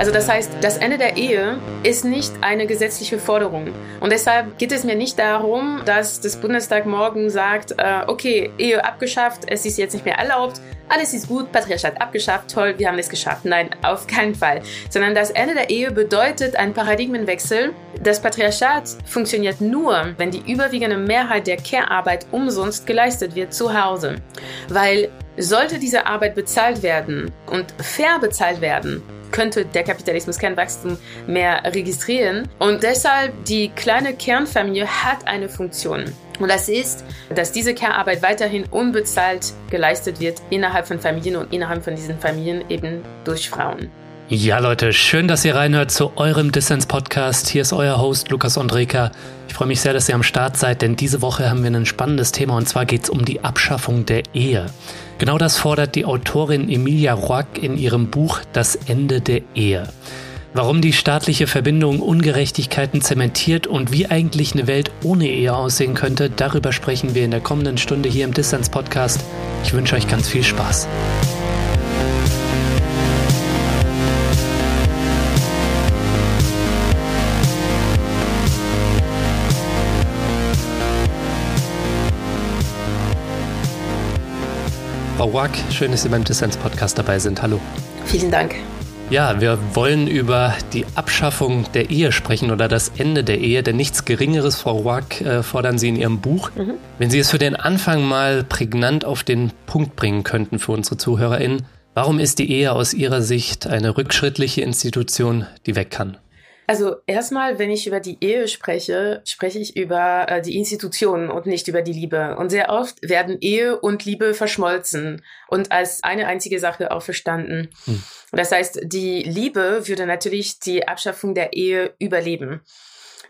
Also das heißt, das Ende der Ehe ist nicht eine gesetzliche Forderung. Und deshalb geht es mir nicht darum, dass das Bundestag morgen sagt, äh, okay, Ehe abgeschafft, es ist jetzt nicht mehr erlaubt, alles ist gut, Patriarchat abgeschafft, toll, wir haben es geschafft. Nein, auf keinen Fall. Sondern das Ende der Ehe bedeutet ein Paradigmenwechsel. Das Patriarchat funktioniert nur, wenn die überwiegende Mehrheit der Care-Arbeit umsonst geleistet wird zu Hause. Weil sollte diese Arbeit bezahlt werden und fair bezahlt werden, könnte der Kapitalismus kein Wachstum mehr registrieren. Und deshalb die kleine Kernfamilie hat eine Funktion. Und das ist, dass diese Care-Arbeit weiterhin unbezahlt geleistet wird innerhalb von Familien und innerhalb von diesen Familien eben durch Frauen. Ja, Leute, schön, dass ihr reinhört zu eurem Dissens-Podcast. Hier ist euer Host Lukas Andreka. Ich freue mich sehr, dass ihr am Start seid, denn diese Woche haben wir ein spannendes Thema und zwar geht es um die Abschaffung der Ehe. Genau das fordert die Autorin Emilia Roack in ihrem Buch Das Ende der Ehe. Warum die staatliche Verbindung Ungerechtigkeiten zementiert und wie eigentlich eine Welt ohne Ehe aussehen könnte, darüber sprechen wir in der kommenden Stunde hier im Distance Podcast. Ich wünsche euch ganz viel Spaß. Frau Wack, schön, dass Sie beim Dissens Podcast dabei sind. Hallo. Vielen Dank. Ja, wir wollen über die Abschaffung der Ehe sprechen oder das Ende der Ehe, denn nichts Geringeres, Frau Wack, äh, fordern Sie in Ihrem Buch. Mhm. Wenn Sie es für den Anfang mal prägnant auf den Punkt bringen könnten für unsere ZuhörerInnen, warum ist die Ehe aus Ihrer Sicht eine rückschrittliche Institution, die weg kann? Also erstmal, wenn ich über die Ehe spreche, spreche ich über äh, die Institutionen und nicht über die Liebe. Und sehr oft werden Ehe und Liebe verschmolzen und als eine einzige Sache auch verstanden. Hm. Das heißt, die Liebe würde natürlich die Abschaffung der Ehe überleben.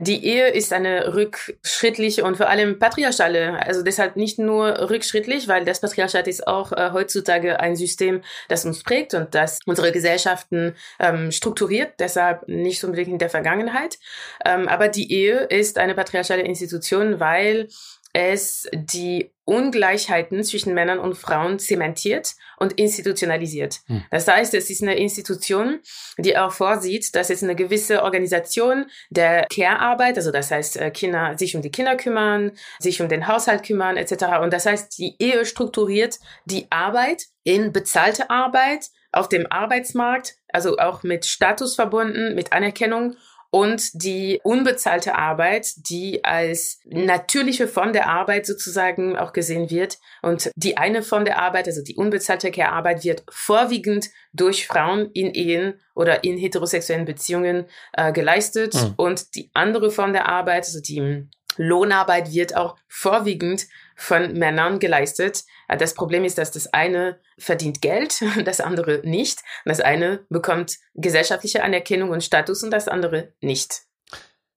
Die Ehe ist eine rückschrittliche und vor allem patriarchale, also deshalb nicht nur rückschrittlich, weil das Patriarchat ist auch äh, heutzutage ein System, das uns prägt und das unsere Gesellschaften ähm, strukturiert, deshalb nicht unbedingt in der Vergangenheit. Ähm, aber die Ehe ist eine patriarchale Institution, weil es die Ungleichheiten zwischen Männern und Frauen zementiert und institutionalisiert. Hm. Das heißt, es ist eine Institution, die auch vorsieht, dass es eine gewisse Organisation der Care-Arbeit, also das heißt, äh, Kinder sich um die Kinder kümmern, sich um den Haushalt kümmern, etc. Und das heißt, die Ehe strukturiert die Arbeit in bezahlte Arbeit auf dem Arbeitsmarkt, also auch mit Status verbunden, mit Anerkennung und die unbezahlte Arbeit, die als natürliche Form der Arbeit sozusagen auch gesehen wird. Und die eine Form der Arbeit, also die unbezahlte Care-Arbeit, wird vorwiegend durch Frauen in Ehen oder in heterosexuellen Beziehungen äh, geleistet. Mhm. Und die andere Form der Arbeit, also die Lohnarbeit, wird auch vorwiegend von Männern geleistet. Das Problem ist, dass das eine verdient Geld, das andere nicht. Das eine bekommt gesellschaftliche Anerkennung und Status und das andere nicht.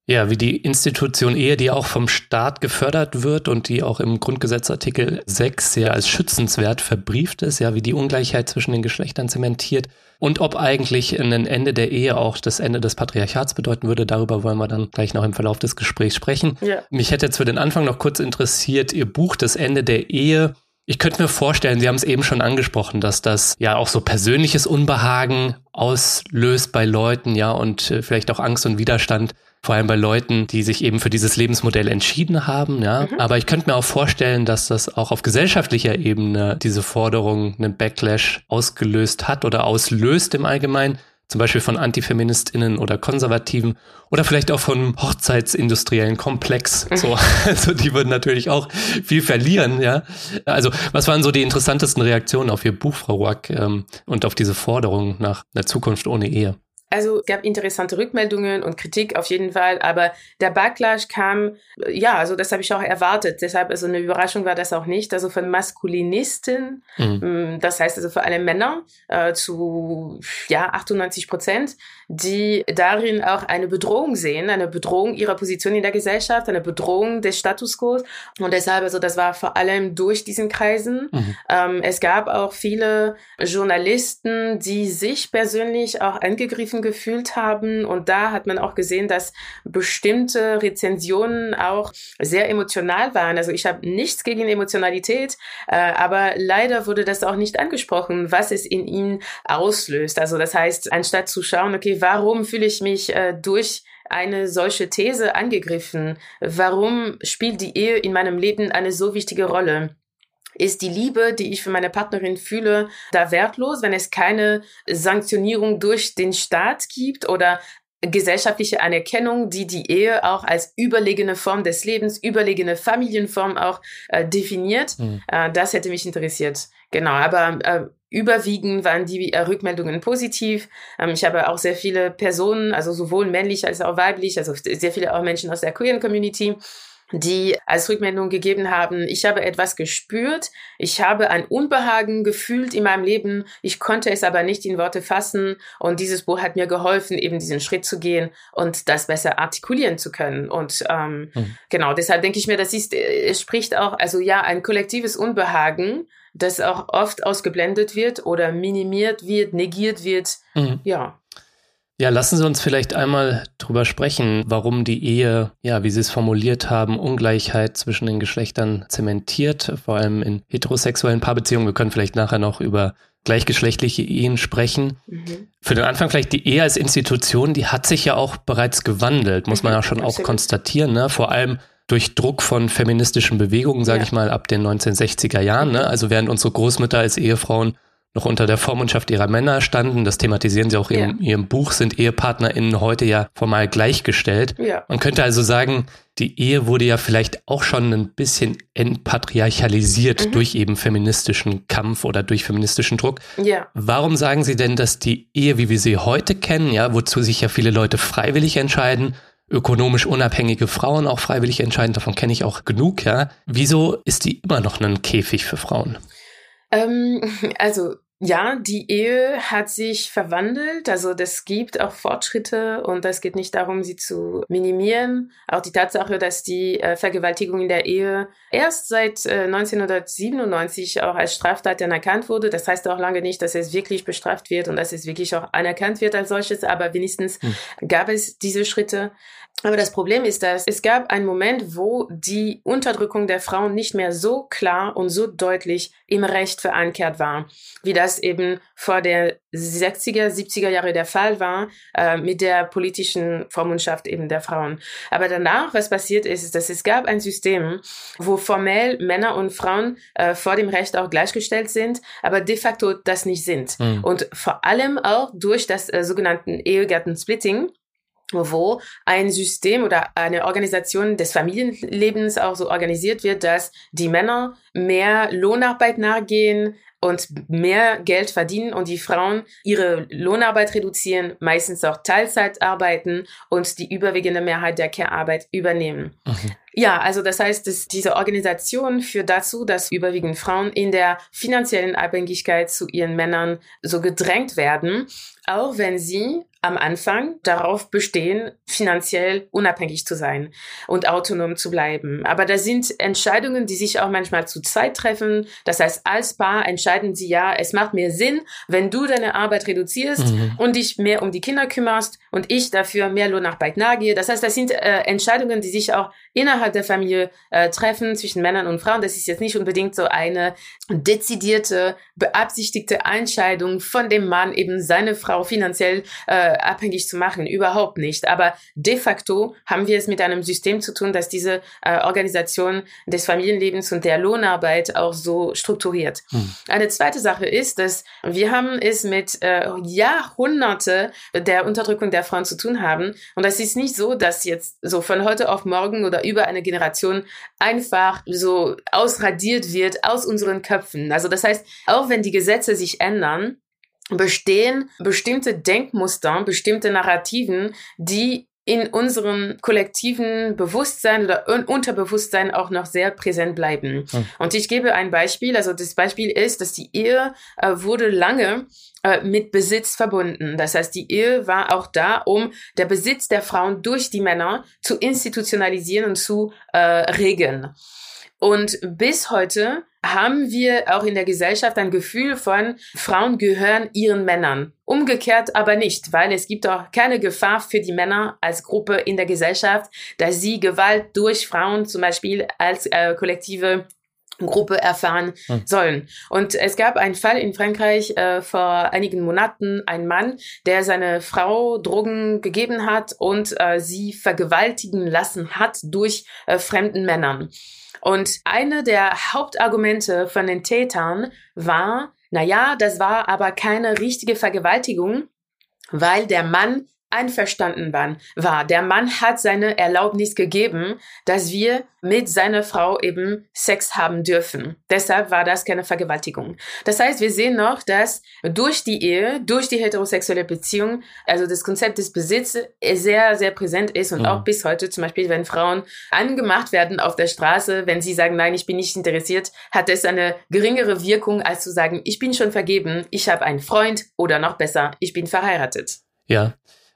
Ja, wie die Institution Ehe, die auch vom Staat gefördert wird und die auch im Grundgesetz Artikel 6 ja als schützenswert verbrieft ist, ja, wie die Ungleichheit zwischen den Geschlechtern zementiert und ob eigentlich ein Ende der Ehe auch das Ende des Patriarchats bedeuten würde, darüber wollen wir dann gleich noch im Verlauf des Gesprächs sprechen. Ja. Mich hätte jetzt für den Anfang noch kurz interessiert, Ihr Buch Das Ende der Ehe ich könnte mir vorstellen, Sie haben es eben schon angesprochen, dass das ja auch so persönliches Unbehagen auslöst bei Leuten, ja, und äh, vielleicht auch Angst und Widerstand, vor allem bei Leuten, die sich eben für dieses Lebensmodell entschieden haben, ja. Mhm. Aber ich könnte mir auch vorstellen, dass das auch auf gesellschaftlicher Ebene diese Forderung einen Backlash ausgelöst hat oder auslöst im Allgemeinen zum Beispiel von AntifeministInnen oder Konservativen oder vielleicht auch vom Hochzeitsindustriellen Komplex. So, also die würden natürlich auch viel verlieren, ja. Also, was waren so die interessantesten Reaktionen auf Ihr Buch, Frau Ruack, ähm, und auf diese Forderung nach einer Zukunft ohne Ehe? Also es gab interessante Rückmeldungen und Kritik auf jeden Fall, aber der Backlash kam, ja, also das habe ich auch erwartet. Deshalb, also eine Überraschung war das auch nicht. Also von Maskulinisten, mhm. Mm, das heißt also vor allem Männer, äh, zu ja 98 Prozent, die darin auch eine Bedrohung sehen, eine Bedrohung ihrer Position in der Gesellschaft, eine Bedrohung des Status quo. Und deshalb, also das war vor allem durch diesen Kreisen. Mhm. Ähm, es gab auch viele Journalisten, die sich persönlich auch angegriffen gefühlt haben. Und da hat man auch gesehen, dass bestimmte Rezensionen auch sehr emotional waren. Also ich habe nichts gegen Emotionalität, äh, aber leider wurde das auch nicht angesprochen, was es in ihnen auslöst. Also das heißt, anstatt zu schauen, okay, warum fühle ich mich äh, durch eine solche These angegriffen? Warum spielt die Ehe in meinem Leben eine so wichtige Rolle? Ist die Liebe, die ich für meine Partnerin fühle, da wertlos, wenn es keine Sanktionierung durch den Staat gibt oder gesellschaftliche Anerkennung, die die Ehe auch als überlegene Form des Lebens, überlegene Familienform auch äh, definiert. Mhm. Äh, das hätte mich interessiert. Genau, aber äh, überwiegend waren die äh, Rückmeldungen positiv. Ähm, ich habe auch sehr viele Personen, also sowohl männlich als auch weiblich, also sehr viele auch Menschen aus der queeren Community, die als Rückmeldung gegeben haben, ich habe etwas gespürt, ich habe ein Unbehagen gefühlt in meinem Leben, ich konnte es aber nicht in Worte fassen und dieses Buch hat mir geholfen, eben diesen Schritt zu gehen und das besser artikulieren zu können. Und ähm, mhm. genau, deshalb denke ich mir, das ist, äh, es spricht auch, also ja, ein kollektives Unbehagen, das auch oft ausgeblendet wird oder minimiert wird, negiert wird. Mhm. Ja. Ja, lassen Sie uns vielleicht einmal drüber sprechen, warum die Ehe, ja, wie Sie es formuliert haben, Ungleichheit zwischen den Geschlechtern zementiert, vor allem in heterosexuellen Paarbeziehungen. Wir können vielleicht nachher noch über gleichgeschlechtliche Ehen sprechen. Mhm. Für den Anfang vielleicht die Ehe als Institution, die hat sich ja auch bereits gewandelt, muss man ja schon auch konstatieren, ne? Vor allem durch Druck von feministischen Bewegungen, sage ja. ich mal, ab den 1960er Jahren. Ne? Also während unsere Großmütter als Ehefrauen noch unter der Vormundschaft ihrer Männer standen, das thematisieren sie auch in ja. ihrem Buch, sind EhepartnerInnen heute ja formal gleichgestellt. Ja. Man könnte also sagen, die Ehe wurde ja vielleicht auch schon ein bisschen entpatriarchalisiert mhm. durch eben feministischen Kampf oder durch feministischen Druck. Ja. Warum sagen Sie denn, dass die Ehe, wie wir sie heute kennen, ja, wozu sich ja viele Leute freiwillig entscheiden, ökonomisch unabhängige Frauen auch freiwillig entscheiden, davon kenne ich auch genug, ja. Wieso ist die immer noch ein Käfig für Frauen? Ähm, also ja, die Ehe hat sich verwandelt. Also das gibt auch Fortschritte und es geht nicht darum, sie zu minimieren. Auch die Tatsache, dass die äh, Vergewaltigung in der Ehe erst seit äh, 1997 auch als Straftat anerkannt wurde. Das heißt auch lange nicht, dass es wirklich bestraft wird und dass es wirklich auch anerkannt wird als solches, aber wenigstens hm. gab es diese Schritte. Aber das Problem ist, dass es gab einen Moment, wo die Unterdrückung der Frauen nicht mehr so klar und so deutlich im Recht verankert war, wie das eben vor der 60er, 70er Jahre der Fall war, äh, mit der politischen Vormundschaft eben der Frauen. Aber danach, was passiert ist, ist, dass es gab ein System, wo formell Männer und Frauen äh, vor dem Recht auch gleichgestellt sind, aber de facto das nicht sind. Mhm. Und vor allem auch durch das äh, sogenannten Ehegattensplitting, wo ein System oder eine Organisation des Familienlebens auch so organisiert wird, dass die Männer mehr Lohnarbeit nachgehen und mehr Geld verdienen und die Frauen ihre Lohnarbeit reduzieren, meistens auch Teilzeit arbeiten und die überwiegende Mehrheit der Care-Arbeit übernehmen. Mhm. Ja, also das heißt, dass diese Organisation führt dazu, dass überwiegend Frauen in der finanziellen Abhängigkeit zu ihren Männern so gedrängt werden, auch wenn sie am Anfang darauf bestehen, finanziell unabhängig zu sein und autonom zu bleiben. Aber da sind Entscheidungen, die sich auch manchmal zu zweit treffen. Das heißt, als Paar entscheiden sie ja, es macht mehr Sinn, wenn du deine Arbeit reduzierst mhm. und dich mehr um die Kinder kümmerst und ich dafür mehr Lohnarbeit nachgehe. Das heißt, das sind äh, Entscheidungen, die sich auch innerhalb der Familie äh, treffen zwischen Männern und Frauen. Das ist jetzt nicht unbedingt so eine dezidierte, beabsichtigte Entscheidung von dem Mann, eben seine Frau finanziell äh, abhängig zu machen, überhaupt nicht. Aber de facto haben wir es mit einem System zu tun, das diese äh, Organisation des Familienlebens und der Lohnarbeit auch so strukturiert. Hm. Eine zweite Sache ist, dass wir haben es mit äh, Jahrhunderte der Unterdrückung der Frauen zu tun haben. Und das ist nicht so, dass jetzt so von heute auf morgen oder über eine Generation einfach so ausradiert wird aus unseren Köpfen. Also das heißt, auch wenn die Gesetze sich ändern, bestehen bestimmte Denkmuster, bestimmte Narrativen, die in unserem kollektiven Bewusstsein oder Unterbewusstsein auch noch sehr präsent bleiben. Mhm. Und ich gebe ein Beispiel. Also das Beispiel ist, dass die Ehe äh, wurde lange äh, mit Besitz verbunden. Das heißt, die Ehe war auch da, um der Besitz der Frauen durch die Männer zu institutionalisieren und zu äh, regeln. Und bis heute haben wir auch in der Gesellschaft ein Gefühl von, Frauen gehören ihren Männern. Umgekehrt aber nicht, weil es gibt auch keine Gefahr für die Männer als Gruppe in der Gesellschaft, dass sie Gewalt durch Frauen zum Beispiel als äh, kollektive Gruppe erfahren hm. sollen. Und es gab einen Fall in Frankreich äh, vor einigen Monaten, ein Mann, der seine Frau Drogen gegeben hat und äh, sie vergewaltigen lassen hat durch äh, fremden Männern. Und eine der Hauptargumente von den Tätern war, na ja, das war aber keine richtige Vergewaltigung, weil der Mann einverstanden waren, war. Der Mann hat seine Erlaubnis gegeben, dass wir mit seiner Frau eben Sex haben dürfen. Deshalb war das keine Vergewaltigung. Das heißt, wir sehen noch, dass durch die Ehe, durch die heterosexuelle Beziehung, also das Konzept des Besitzes sehr, sehr präsent ist und mhm. auch bis heute zum Beispiel, wenn Frauen angemacht werden auf der Straße, wenn sie sagen, nein, ich bin nicht interessiert, hat es eine geringere Wirkung, als zu sagen, ich bin schon vergeben, ich habe einen Freund oder noch besser, ich bin verheiratet. Ja,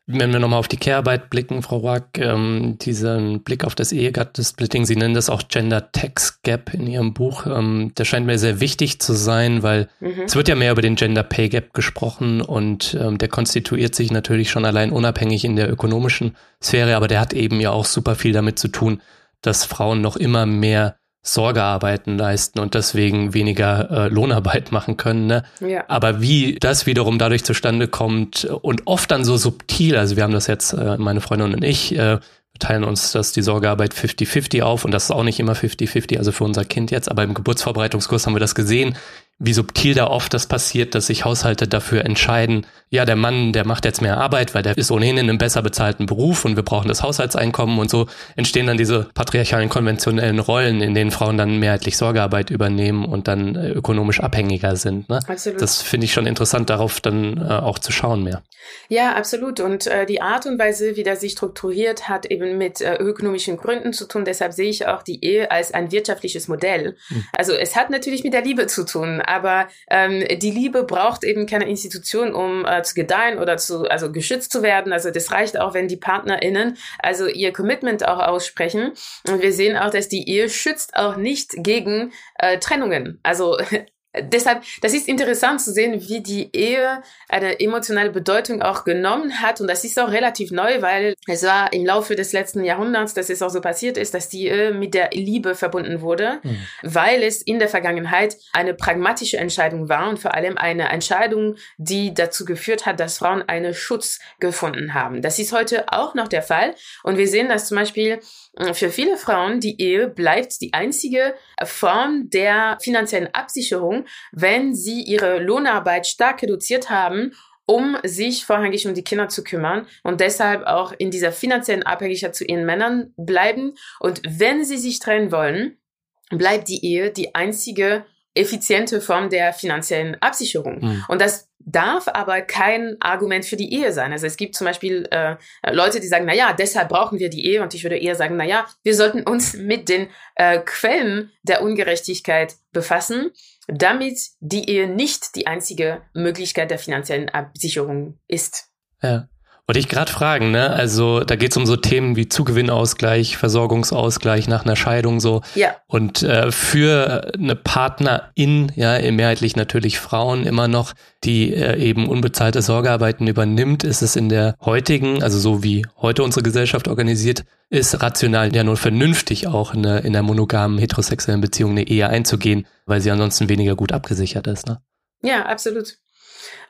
wenn wir nochmal auf die Care-Arbeit blicken, Frau Wack, ähm, diesen Blick auf das Ehegattensplitting, Sie nennen das auch Gender Tax Gap in Ihrem Buch, ähm, der scheint mir sehr wichtig zu sein, weil mhm. es wird ja mehr über den Gender Pay Gap gesprochen und ähm, der konstituiert sich natürlich schon allein unabhängig in der ökonomischen Sphäre, aber der hat eben ja auch super viel damit zu tun, dass Frauen noch immer mehr Sorgearbeiten leisten und deswegen weniger äh, Lohnarbeit machen können. Ne? Ja. Aber wie das wiederum dadurch zustande kommt und oft dann so subtil, also wir haben das jetzt, äh, meine Freundin und ich, äh, teilen uns das die Sorgearbeit 50-50 auf und das ist auch nicht immer 50-50, also für unser Kind jetzt, aber im Geburtsvorbereitungskurs haben wir das gesehen, wie subtil da oft das passiert, dass sich Haushalte dafür entscheiden, ja, der Mann, der macht jetzt mehr Arbeit, weil der ist ohnehin in einem besser bezahlten Beruf und wir brauchen das Haushaltseinkommen und so entstehen dann diese patriarchalen konventionellen Rollen, in denen Frauen dann mehrheitlich Sorgearbeit übernehmen und dann äh, ökonomisch abhängiger sind. Ne? Absolut. Das finde ich schon interessant, darauf dann äh, auch zu schauen mehr. Ja, absolut. Und äh, die Art und Weise, wie das sich strukturiert, hat eben mit äh, ökonomischen Gründen zu tun. Deshalb sehe ich auch die Ehe als ein wirtschaftliches Modell. Hm. Also es hat natürlich mit der Liebe zu tun aber ähm, die Liebe braucht eben keine Institution, um äh, zu gedeihen oder zu, also geschützt zu werden. Also das reicht auch, wenn die PartnerInnen also ihr Commitment auch aussprechen. Und wir sehen auch, dass die Ehe schützt auch nicht gegen äh, Trennungen. Also deshalb, das ist interessant zu sehen, wie die Ehe eine emotionale Bedeutung auch genommen hat. Und das ist auch relativ neu, weil es war im Laufe des letzten Jahrhunderts, dass es auch so passiert ist, dass die Ehe mit der Liebe verbunden wurde, mhm. weil es in der Vergangenheit eine pragmatische Entscheidung war und vor allem eine Entscheidung, die dazu geführt hat, dass Frauen einen Schutz gefunden haben. Das ist heute auch noch der Fall. Und wir sehen, dass zum Beispiel äh, für viele Frauen die Ehe bleibt die einzige Form der finanziellen Absicherung, wenn sie ihre Lohnarbeit stark reduziert haben um sich vorrangig um die Kinder zu kümmern und deshalb auch in dieser finanziellen Abhängigkeit zu ihren Männern bleiben. Und wenn sie sich trennen wollen, bleibt die Ehe die einzige effiziente Form der finanziellen Absicherung. Mhm. Und das darf aber kein Argument für die Ehe sein. Also es gibt zum Beispiel äh, Leute, die sagen, na ja, deshalb brauchen wir die Ehe. Und ich würde eher sagen, na ja, wir sollten uns mit den äh, Quellen der Ungerechtigkeit befassen, damit die Ehe nicht die einzige Möglichkeit der finanziellen Absicherung ist. Ja. Wollte ich gerade fragen, ne? Also da geht es um so Themen wie Zugewinnausgleich, Versorgungsausgleich nach einer Scheidung so. Ja. Und äh, für eine Partnerin, ja, mehrheitlich natürlich Frauen immer noch, die äh, eben unbezahlte Sorgearbeiten übernimmt, ist es in der heutigen, also so wie heute unsere Gesellschaft organisiert ist, rational ja nur vernünftig auch in der, in der monogamen heterosexuellen Beziehung eine Ehe einzugehen, weil sie ansonsten weniger gut abgesichert ist, ne? Ja, absolut.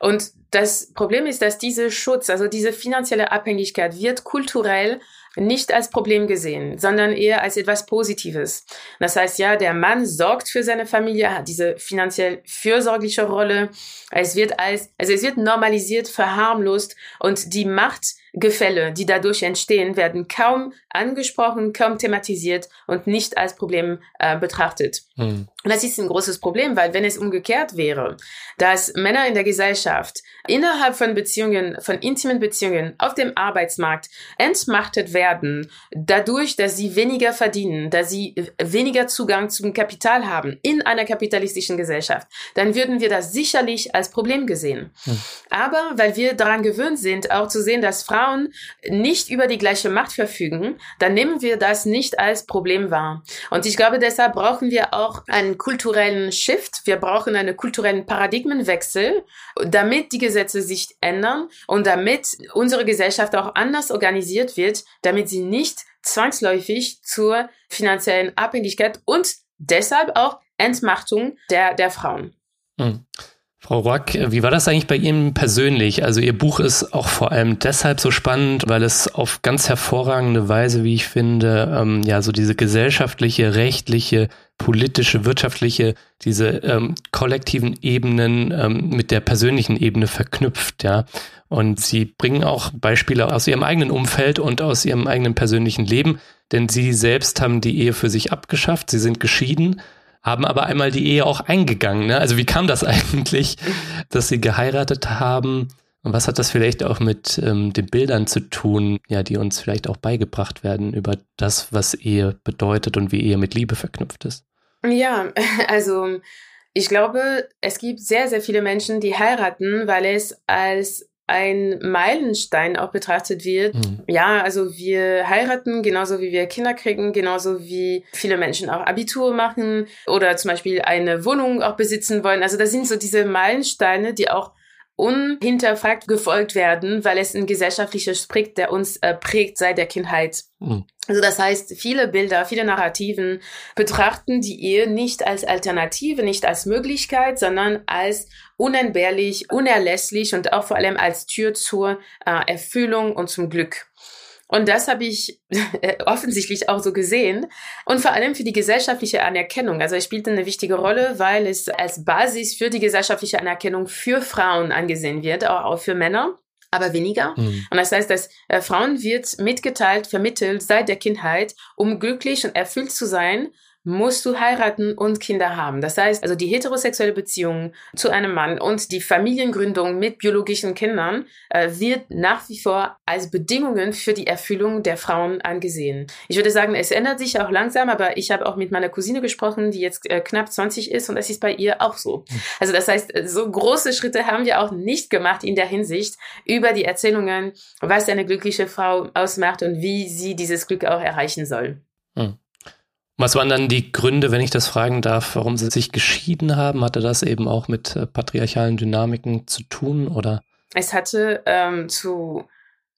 Und das Problem ist, dass dieser Schutz, also diese finanzielle Abhängigkeit wird kulturell nicht als Problem gesehen, sondern eher als etwas Positives. Das heißt, ja, der Mann sorgt für seine Familie, hat diese finanziell fürsorgliche Rolle. Es wird als, also es wird normalisiert, verharmlost und die Macht Gefälle, die dadurch entstehen, werden kaum angesprochen, kaum thematisiert und nicht als Problem äh, betrachtet. Hm. Und das ist ein großes Problem, weil wenn es umgekehrt wäre, dass Männer in der Gesellschaft innerhalb von Beziehungen, von intimen Beziehungen auf dem Arbeitsmarkt entmachtet werden, dadurch, dass sie weniger verdienen, dass sie weniger Zugang zum Kapital haben in einer kapitalistischen Gesellschaft, dann würden wir das sicherlich als Problem gesehen. Hm. Aber weil wir daran gewöhnt sind, auch zu sehen, dass Frauen nicht über die gleiche Macht verfügen, dann nehmen wir das nicht als Problem wahr. Und ich glaube, deshalb brauchen wir auch kulturellen Shift. Wir brauchen einen kulturellen Paradigmenwechsel, damit die Gesetze sich ändern und damit unsere Gesellschaft auch anders organisiert wird, damit sie nicht zwangsläufig zur finanziellen Abhängigkeit und deshalb auch Entmachtung der, der Frauen. Hm. Frau Rock, wie war das eigentlich bei Ihnen persönlich? Also Ihr Buch ist auch vor allem deshalb so spannend, weil es auf ganz hervorragende Weise, wie ich finde, ähm, ja, so diese gesellschaftliche, rechtliche, politische, wirtschaftliche, diese ähm, kollektiven Ebenen ähm, mit der persönlichen Ebene verknüpft, ja. Und Sie bringen auch Beispiele aus Ihrem eigenen Umfeld und aus Ihrem eigenen persönlichen Leben, denn Sie selbst haben die Ehe für sich abgeschafft, Sie sind geschieden haben aber einmal die Ehe auch eingegangen. Ne? Also wie kam das eigentlich, dass sie geheiratet haben? Und was hat das vielleicht auch mit ähm, den Bildern zu tun, ja, die uns vielleicht auch beigebracht werden über das, was Ehe bedeutet und wie Ehe mit Liebe verknüpft ist? Ja, also ich glaube, es gibt sehr, sehr viele Menschen, die heiraten, weil es als ein Meilenstein auch betrachtet wird. Mhm. Ja, also wir heiraten genauso wie wir Kinder kriegen, genauso wie viele Menschen auch Abitur machen oder zum Beispiel eine Wohnung auch besitzen wollen. Also das sind so diese Meilensteine, die auch unhinterfragt gefolgt werden, weil es ein gesellschaftlicher Strick, der uns äh, prägt seit der Kindheit. Mhm. Also das heißt, viele Bilder, viele Narrativen betrachten die Ehe nicht als Alternative, nicht als Möglichkeit, sondern als unentbehrlich, unerlässlich und auch vor allem als Tür zur äh, Erfüllung und zum Glück. Und das habe ich offensichtlich auch so gesehen. Und vor allem für die gesellschaftliche Anerkennung. Also es spielte eine wichtige Rolle, weil es als Basis für die gesellschaftliche Anerkennung für Frauen angesehen wird, auch für Männer aber weniger. Mhm. Und das heißt, dass äh, Frauen wird mitgeteilt, vermittelt seit der Kindheit, um glücklich und erfüllt zu sein, musst du heiraten und Kinder haben. Das heißt, also die heterosexuelle Beziehung zu einem Mann und die Familiengründung mit biologischen Kindern äh, wird nach wie vor als Bedingungen für die Erfüllung der Frauen angesehen. Ich würde sagen, es ändert sich auch langsam, aber ich habe auch mit meiner Cousine gesprochen, die jetzt äh, knapp 20 ist und das ist bei ihr auch so. Also das heißt, so große Schritte haben wir auch nicht gemacht in der Hinsicht über die Erzählungen, was eine glückliche Frau ausmacht und wie sie dieses Glück auch erreichen soll. Hm. Was waren dann die Gründe, wenn ich das fragen darf, warum Sie sich geschieden haben? Hatte das eben auch mit äh, patriarchalen Dynamiken zu tun oder? Es hatte ähm, zu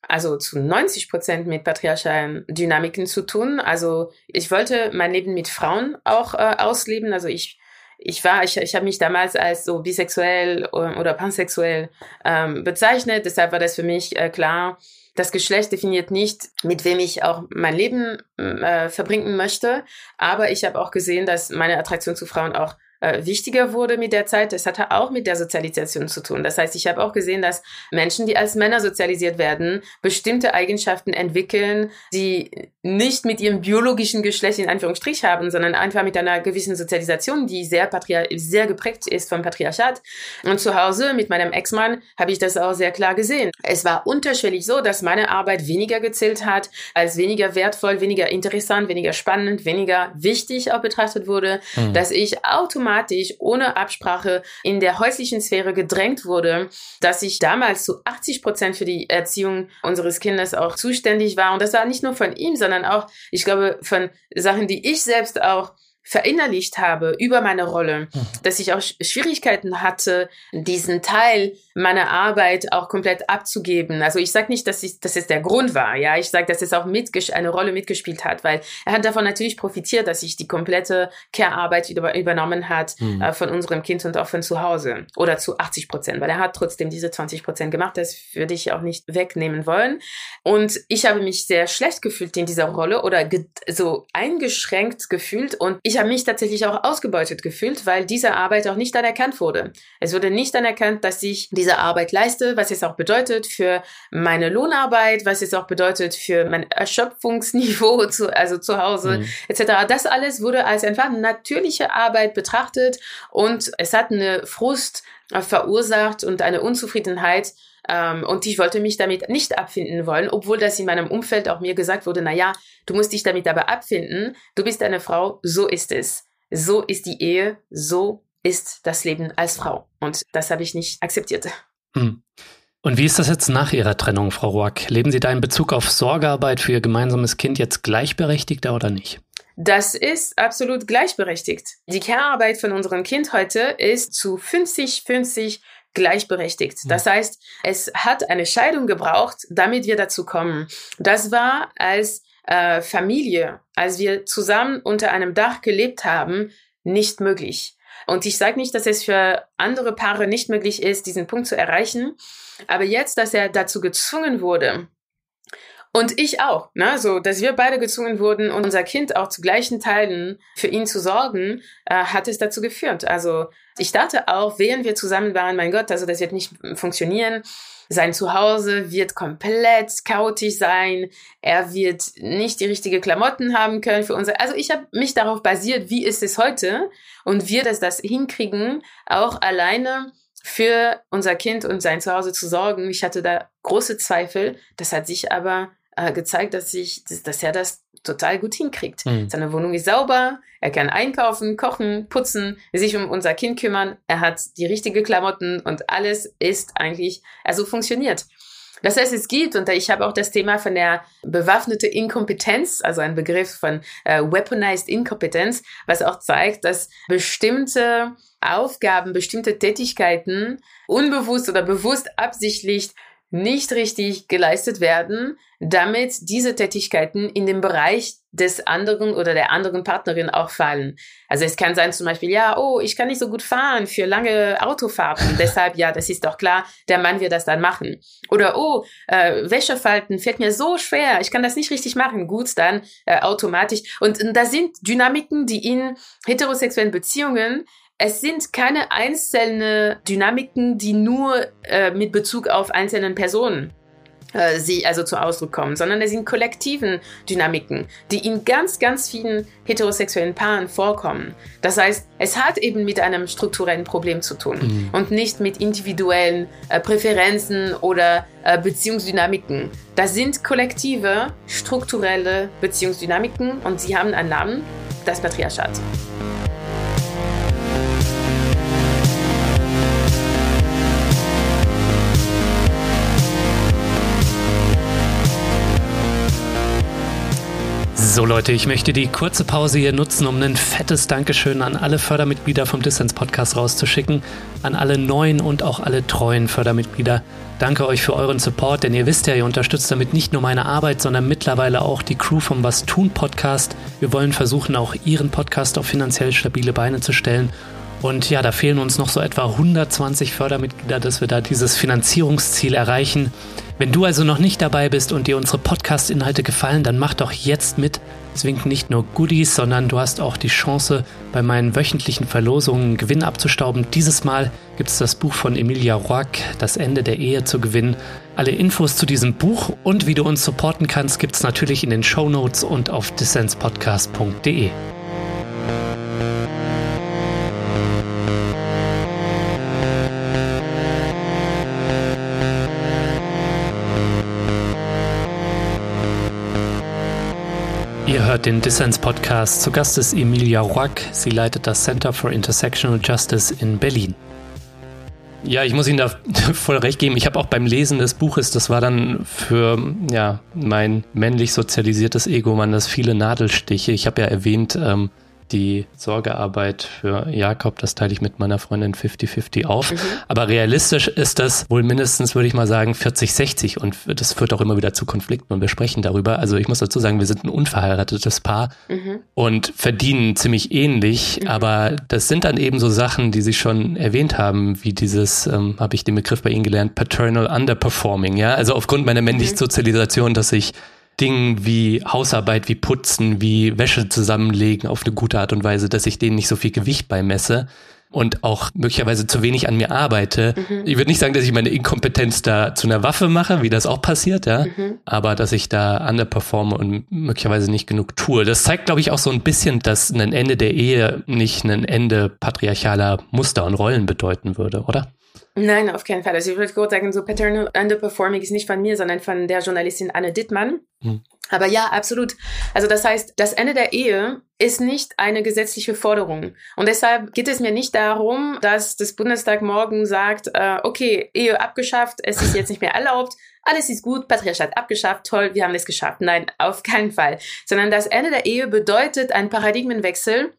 also zu 90 Prozent mit patriarchalen Dynamiken zu tun. Also ich wollte mein Leben mit Frauen auch äh, ausleben. Also ich ich war, ich, ich habe mich damals als so bisexuell äh, oder pansexuell ähm, bezeichnet. Deshalb war das für mich äh, klar, das Geschlecht definiert nicht, mit wem ich auch mein Leben äh, verbringen möchte. Aber ich habe auch gesehen, dass meine Attraktion zu Frauen auch äh, wichtiger wurde mit der Zeit. Das hatte auch mit der Sozialisation zu tun. Das heißt, ich habe auch gesehen, dass Menschen, die als Männer sozialisiert werden, bestimmte Eigenschaften entwickeln, die nicht mit ihrem biologischen Geschlecht in Anführungsstrich haben, sondern einfach mit einer gewissen Sozialisation, die sehr, sehr geprägt ist vom Patriarchat. Und zu Hause mit meinem Ex-Mann habe ich das auch sehr klar gesehen. Es war unterschwellig so, dass meine Arbeit weniger gezählt hat, als weniger wertvoll, weniger interessant, weniger spannend, weniger wichtig auch betrachtet wurde, mhm. dass ich automatisch automatisch ohne Absprache in der häuslichen Sphäre gedrängt wurde, dass ich damals zu 80 Prozent für die Erziehung unseres Kindes auch zuständig war. Und das war nicht nur von ihm, sondern auch, ich glaube, von Sachen, die ich selbst auch verinnerlicht habe über meine Rolle, mhm. dass ich auch Schwierigkeiten hatte, diesen Teil meiner Arbeit auch komplett abzugeben. Also ich sage nicht, dass, ich, dass es der Grund war, ja, ich sage, dass es auch eine Rolle mitgespielt hat, weil er hat davon natürlich profitiert, dass ich die komplette Care-Arbeit über, übernommen hat mhm. äh, von unserem Kind und auch von zu Hause oder zu 80 Prozent, weil er hat trotzdem diese 20 Prozent gemacht, das würde ich auch nicht wegnehmen wollen. Und ich habe mich sehr schlecht gefühlt in dieser Rolle oder so eingeschränkt gefühlt und ich habe mich tatsächlich auch ausgebeutet gefühlt, weil diese Arbeit auch nicht anerkannt wurde. Es wurde nicht anerkannt, dass ich diese Arbeit leiste, was es auch bedeutet für meine Lohnarbeit, was es auch bedeutet für mein Erschöpfungsniveau, zu, also zu Hause mhm. etc. Das alles wurde als einfach natürliche Arbeit betrachtet und es hat eine Frust verursacht und eine Unzufriedenheit, ähm, und ich wollte mich damit nicht abfinden wollen, obwohl das in meinem Umfeld auch mir gesagt wurde, na ja, du musst dich damit aber abfinden. Du bist eine Frau, so ist es. So ist die Ehe, so ist das Leben als Frau. Und das habe ich nicht akzeptiert. Hm. Und wie ist das jetzt nach Ihrer Trennung, Frau Roack? Leben Sie da in Bezug auf Sorgearbeit für Ihr gemeinsames Kind jetzt gleichberechtigter oder nicht? Das ist absolut gleichberechtigt. Die Care-Arbeit von unserem Kind heute ist zu 50-50 gleichberechtigt. Das heißt, es hat eine Scheidung gebraucht, damit wir dazu kommen. Das war als äh, Familie, als wir zusammen unter einem Dach gelebt haben, nicht möglich. Und ich sage nicht, dass es für andere Paare nicht möglich ist, diesen Punkt zu erreichen. Aber jetzt, dass er dazu gezwungen wurde, und ich auch, ne? so, dass wir beide gezwungen wurden, unser Kind auch zu gleichen Teilen für ihn zu sorgen, äh, hat es dazu geführt. Also ich dachte auch, während wir zusammen waren, mein Gott, also das wird nicht funktionieren. Sein Zuhause wird komplett chaotisch sein. Er wird nicht die richtige Klamotten haben können für unser. Also ich habe mich darauf basiert, wie ist es heute und wir das das hinkriegen, auch alleine für unser Kind und sein Zuhause zu sorgen. Ich hatte da große Zweifel. Das hat sich aber äh, gezeigt, dass, ich, dass, dass er das total gut hinkriegt. Mhm. Seine Wohnung ist sauber, er kann einkaufen, kochen, putzen, sich um unser Kind kümmern, er hat die richtige Klamotten und alles ist eigentlich, also funktioniert. Das heißt, es gibt, und ich habe auch das Thema von der bewaffnete Inkompetenz, also ein Begriff von äh, Weaponized Inkompetenz, was auch zeigt, dass bestimmte Aufgaben, bestimmte Tätigkeiten unbewusst oder bewusst absichtlich nicht richtig geleistet werden, damit diese Tätigkeiten in den Bereich des anderen oder der anderen Partnerin auch fallen. Also es kann sein zum Beispiel, ja, oh, ich kann nicht so gut fahren für lange Autofahrten, deshalb, ja, das ist doch klar, der Mann wird das dann machen. Oder, oh, äh, Wäsche falten fällt mir so schwer, ich kann das nicht richtig machen, gut, dann äh, automatisch. Und, und da sind Dynamiken, die in heterosexuellen Beziehungen es sind keine einzelnen Dynamiken, die nur äh, mit Bezug auf einzelnen Personen äh, sie also zu Ausdruck kommen, sondern es sind kollektiven Dynamiken, die in ganz, ganz vielen heterosexuellen Paaren vorkommen. Das heißt, es hat eben mit einem strukturellen Problem zu tun mhm. und nicht mit individuellen äh, Präferenzen oder äh, Beziehungsdynamiken. Das sind kollektive, strukturelle Beziehungsdynamiken und sie haben einen Namen, das Patriarchat. So Leute, ich möchte die kurze Pause hier nutzen, um ein fettes Dankeschön an alle Fördermitglieder vom Dissens Podcast rauszuschicken, an alle neuen und auch alle treuen Fördermitglieder. Danke euch für euren Support, denn ihr wisst ja, ihr unterstützt damit nicht nur meine Arbeit, sondern mittlerweile auch die Crew vom Was tun Podcast. Wir wollen versuchen, auch ihren Podcast auf finanziell stabile Beine zu stellen. Und ja, da fehlen uns noch so etwa 120 Fördermitglieder, dass wir da dieses Finanzierungsziel erreichen. Wenn du also noch nicht dabei bist und dir unsere Podcast-Inhalte gefallen, dann mach doch jetzt mit. Es winken nicht nur Goodies, sondern du hast auch die Chance, bei meinen wöchentlichen Verlosungen Gewinn abzustauben. Dieses Mal gibt es das Buch von Emilia Roack, Das Ende der Ehe zu gewinnen. Alle Infos zu diesem Buch und wie du uns supporten kannst, gibt es natürlich in den Show Notes und auf dissenspodcast.de. hört den Dissens Podcast. Zu Gast ist Emilia Roack. Sie leitet das Center for Intersectional Justice in Berlin. Ja, ich muss Ihnen da voll recht geben. Ich habe auch beim Lesen des Buches, das war dann für ja, mein männlich sozialisiertes Ego, man das viele Nadelstiche. Ich habe ja erwähnt, ähm, die Sorgearbeit für Jakob, das teile ich mit meiner Freundin 50-50 auf. Mhm. Aber realistisch ist das wohl mindestens, würde ich mal sagen, 40-60 und das führt auch immer wieder zu Konflikten und wir sprechen darüber. Also ich muss dazu sagen, wir sind ein unverheiratetes Paar mhm. und verdienen ziemlich ähnlich, mhm. aber das sind dann eben so Sachen, die Sie schon erwähnt haben, wie dieses, ähm, habe ich den Begriff bei Ihnen gelernt, Paternal Underperforming, ja, also aufgrund meiner männlichen mhm. Sozialisation, dass ich Dingen wie Hausarbeit, wie Putzen, wie Wäsche zusammenlegen auf eine gute Art und Weise, dass ich denen nicht so viel Gewicht beimesse und auch möglicherweise zu wenig an mir arbeite. Mhm. Ich würde nicht sagen, dass ich meine Inkompetenz da zu einer Waffe mache, wie das auch passiert, ja, mhm. aber dass ich da underperforme und möglicherweise nicht genug tue. Das zeigt, glaube ich, auch so ein bisschen, dass ein Ende der Ehe nicht ein Ende patriarchaler Muster und Rollen bedeuten würde, oder? Nein, auf keinen Fall. Also ich würde kurz sagen, so Paternal Underperforming ist nicht von mir, sondern von der Journalistin Anne Dittmann. Hm. Aber ja, absolut. Also das heißt, das Ende der Ehe ist nicht eine gesetzliche Forderung. Und deshalb geht es mir nicht darum, dass das Bundestag morgen sagt, äh, okay, Ehe abgeschafft, es ist jetzt nicht mehr erlaubt, alles ist gut, Patriarchat abgeschafft, toll, wir haben es geschafft. Nein, auf keinen Fall. Sondern das Ende der Ehe bedeutet ein Paradigmenwechsel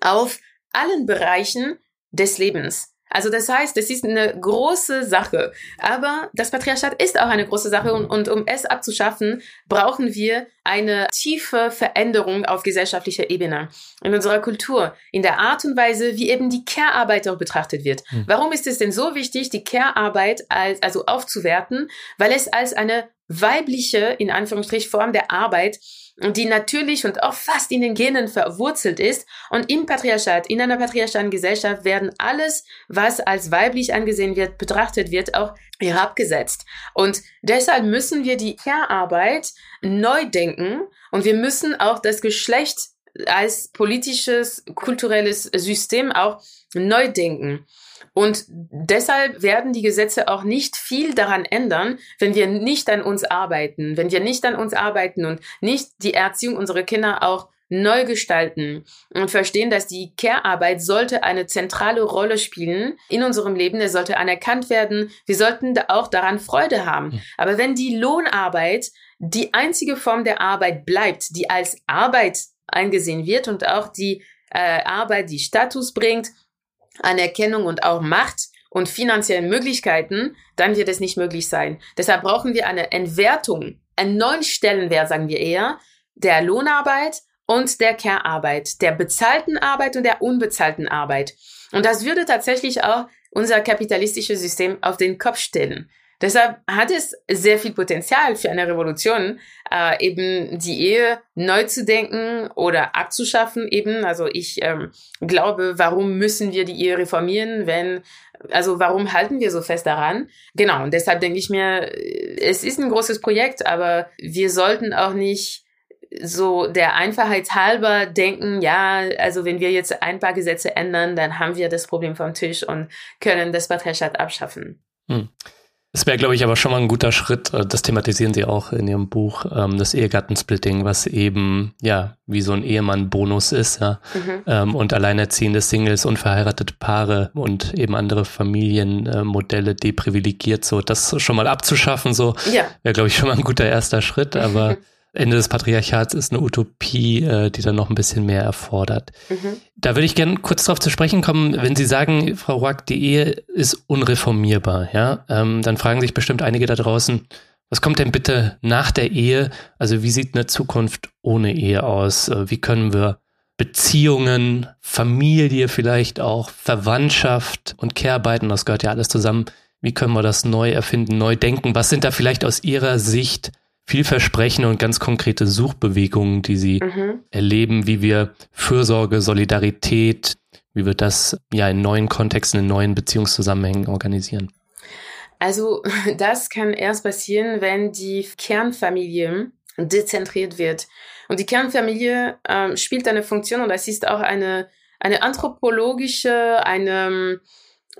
auf allen Bereichen des Lebens. Also das heißt, es ist eine große Sache. Aber das Patriarchat ist auch eine große Sache und, und um es abzuschaffen, brauchen wir eine tiefe Veränderung auf gesellschaftlicher Ebene. In unserer Kultur, in der Art und Weise, wie eben die Care-Arbeit auch betrachtet wird. Hm. Warum ist es denn so wichtig, die Care-Arbeit als, also aufzuwerten? Weil es als eine weibliche, in Anführungsstrich, Form der Arbeit die natürlich und auch fast in den Genen verwurzelt ist. Und im Patriarchat, in einer patriarchalen Gesellschaft werden alles, was als weiblich angesehen wird, betrachtet wird, auch herabgesetzt. Und deshalb müssen wir die Care-Arbeit neu denken und wir müssen auch das Geschlecht als politisches, kulturelles System auch neu denken. Und deshalb werden die Gesetze auch nicht viel daran ändern, wenn wir nicht an uns arbeiten, wenn wir nicht an uns arbeiten und nicht die Erziehung unserer Kinder auch neu gestalten und verstehen, dass die Care-Arbeit sollte eine zentrale Rolle spielen in unserem Leben. Es sollte anerkannt werden. Wir sollten auch daran Freude haben. Aber wenn die Lohnarbeit die einzige Form der Arbeit bleibt, die als Arbeit angesehen wird und auch die äh, Arbeit, die Status bringt, Anerkennung und auch Macht und finanziellen Möglichkeiten, dann wird es nicht möglich sein. Deshalb brauchen wir eine Entwertung, einen neuen Stellenwert, sagen wir eher, der Lohnarbeit und der Care-Arbeit, der bezahlten Arbeit und der unbezahlten Arbeit. Und das würde tatsächlich auch unser kapitalistisches System auf den Kopf stellen. Deshalb hat es sehr viel Potenzial für eine Revolution, äh, eben die Ehe neu zu denken oder abzuschaffen eben. Also ich ähm, glaube, warum müssen wir die Ehe reformieren, wenn, also warum halten wir so fest daran? Genau, und deshalb denke ich mir, es ist ein großes Projekt, aber wir sollten auch nicht so der Einfachheit halber denken, ja, also wenn wir jetzt ein paar Gesetze ändern, dann haben wir das Problem vom Tisch und können das Patriarchat abschaffen. Hm. Es wäre, glaube ich, aber schon mal ein guter Schritt, äh, das thematisieren Sie auch in Ihrem Buch, ähm, das Ehegattensplitting, was eben, ja, wie so ein Ehemann-Bonus ist, ja. Mhm. Ähm, und alleinerziehende Singles, unverheiratete Paare und eben andere Familienmodelle deprivilegiert, so das schon mal abzuschaffen, so ja. wäre, glaube ich, schon mal ein guter erster Schritt, aber Ende des Patriarchats ist eine Utopie, äh, die dann noch ein bisschen mehr erfordert. Mhm. Da würde ich gerne kurz darauf zu sprechen kommen, wenn Sie sagen, Frau Roack, die Ehe ist unreformierbar, ja, ähm, dann fragen sich bestimmt einige da draußen, was kommt denn bitte nach der Ehe? Also wie sieht eine Zukunft ohne Ehe aus? Äh, wie können wir Beziehungen, Familie vielleicht auch, Verwandtschaft und Kehrarbeiten, das gehört ja alles zusammen. Wie können wir das neu erfinden, neu denken? Was sind da vielleicht aus Ihrer Sicht vielversprechende und ganz konkrete Suchbewegungen, die Sie mhm. erleben, wie wir Fürsorge, Solidarität, wie wir das ja in neuen Kontexten, in neuen Beziehungszusammenhängen organisieren? Also das kann erst passieren, wenn die Kernfamilie dezentriert wird. Und die Kernfamilie äh, spielt eine Funktion und das ist auch eine, eine anthropologische, eine